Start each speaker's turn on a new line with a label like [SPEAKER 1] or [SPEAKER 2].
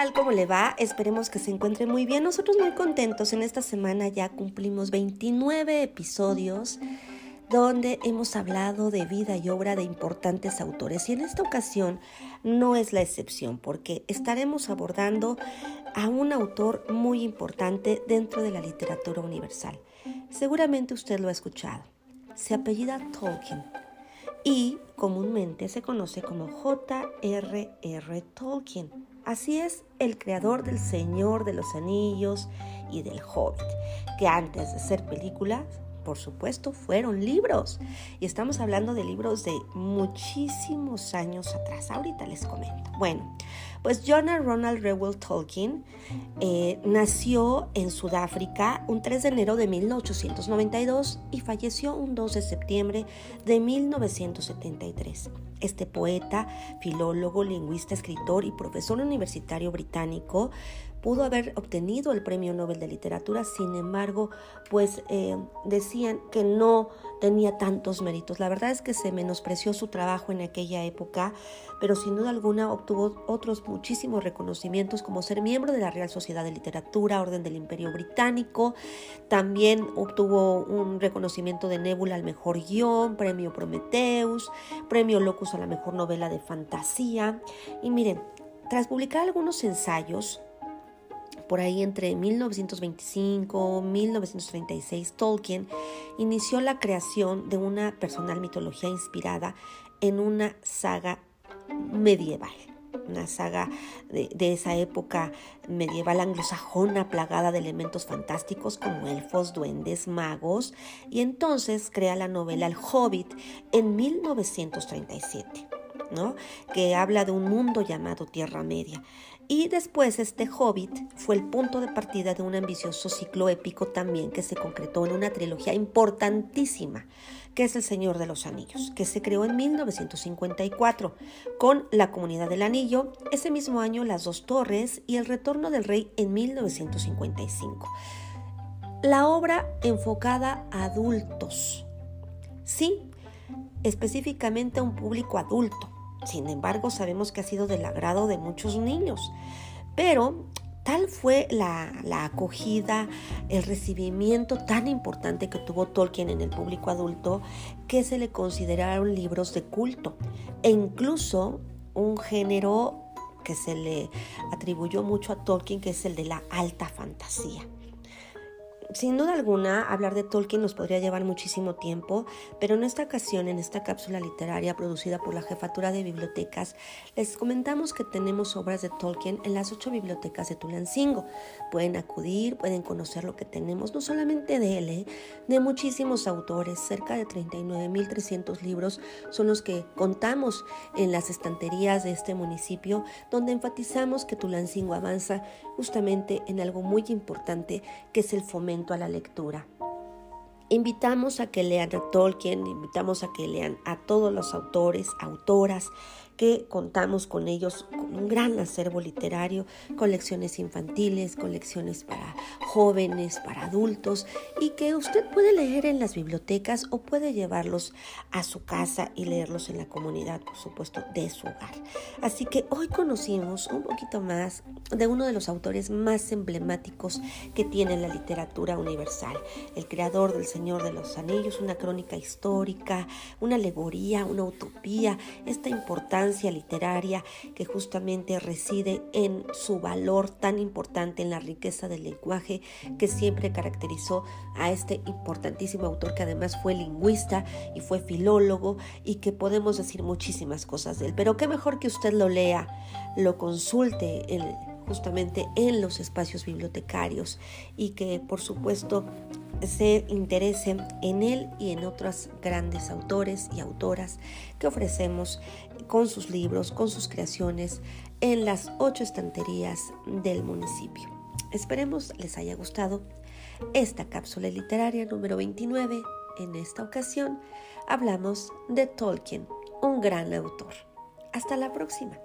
[SPEAKER 1] tal? ¿Cómo le va? Esperemos que se encuentre muy bien. Nosotros muy contentos. En esta semana ya cumplimos 29 episodios donde hemos hablado de vida y obra de importantes autores. Y en esta ocasión no es la excepción, porque estaremos abordando a un autor muy importante dentro de la literatura universal. Seguramente usted lo ha escuchado. Se apellida Tolkien y comúnmente se conoce como J.R.R. Tolkien. Así es, el creador del Señor de los Anillos y del Hobbit, que antes de ser películas, por supuesto, fueron libros. Y estamos hablando de libros de muchísimos años atrás. Ahorita les comento. Bueno, pues Jonah Ronald Reuel Tolkien eh, nació en Sudáfrica un 3 de enero de 1892 y falleció un 2 de septiembre de 1973. Este poeta, filólogo, lingüista, escritor y profesor universitario británico pudo haber obtenido el Premio Nobel de Literatura, sin embargo, pues eh, decían que no tenía tantos méritos. La verdad es que se menospreció su trabajo en aquella época, pero sin duda alguna obtuvo otros muchísimos reconocimientos como ser miembro de la Real Sociedad de Literatura, Orden del Imperio Británico, también obtuvo un reconocimiento de Nebula al mejor guion, Premio Prometheus, Premio Locus a la mejor novela de fantasía. Y miren, tras publicar algunos ensayos, por ahí entre 1925 y 1936, Tolkien inició la creación de una personal mitología inspirada en una saga medieval una saga de, de, esa época medieval anglosajona plagada de elementos fantásticos como elfos, duendes, magos, y entonces crea la novela El Hobbit en 1937, que habla de un mundo llamado Tierra Media. Y después este Hobbit fue el punto de partida de un ambicioso ciclo épico también que se concretó en una trilogía importantísima, que es El Señor de los Anillos, que se creó en 1954 con La Comunidad del Anillo, ese mismo año Las Dos Torres y El Retorno del Rey en 1955. La obra enfocada a adultos, sí, específicamente a un público adulto sin embargo, sabemos que ha sido del agrado de muchos niños. Pero tal fue la, acogida, el recibimiento tan importante que tuvo Tolkien en el público adulto que se le consideraron libros de culto e incluso un género que se le atribuyó mucho a Tolkien, que es el de la alta fantasía. Sin duda alguna, hablar de Tolkien nos podría llevar muchísimo tiempo, pero en esta ocasión, en esta cápsula literaria producida por la Jefatura de Bibliotecas, les comentamos que tenemos obras de Tolkien en las ocho bibliotecas de Tulancingo. Pueden acudir, pueden conocer lo que tenemos, no solamente de él, ¿eh? de muchísimos autores, cerca de 39.300 libros son los que contamos en las estanterías de este municipio, donde enfatizamos que Tulancingo avanza justamente en algo muy importante, que es el fomento a la lectura. Invitamos a que lean a Tolkien, invitamos a que lean a todos los autores, autoras, que contamos con ellos con un gran acervo literario, colecciones infantiles, colecciones para jóvenes, para adultos y que usted puede leer en las bibliotecas o puede llevarlos a su casa y leerlos en la comunidad, por supuesto, de su hogar. Así que hoy conocimos un poquito más de uno de los autores más emblemáticos que tiene la literatura universal, el creador del Señor de los Anillos, una crónica histórica, una alegoría, una utopía, esta importancia literaria que justamente reside en su valor tan importante, en la riqueza del lenguaje que siempre caracterizó a este importantísimo autor que además fue lingüista y fue filólogo y que podemos decir muchísimas cosas de él. Pero qué mejor que usted lo lea, lo consulte justamente en los espacios bibliotecarios y que por supuesto se interesen en él y en otros grandes autores y autoras que ofrecemos con sus libros, con sus creaciones en las ocho estanterías del municipio. Esperemos les haya gustado esta cápsula literaria número 29. En esta ocasión hablamos de Tolkien, un gran autor. Hasta la próxima.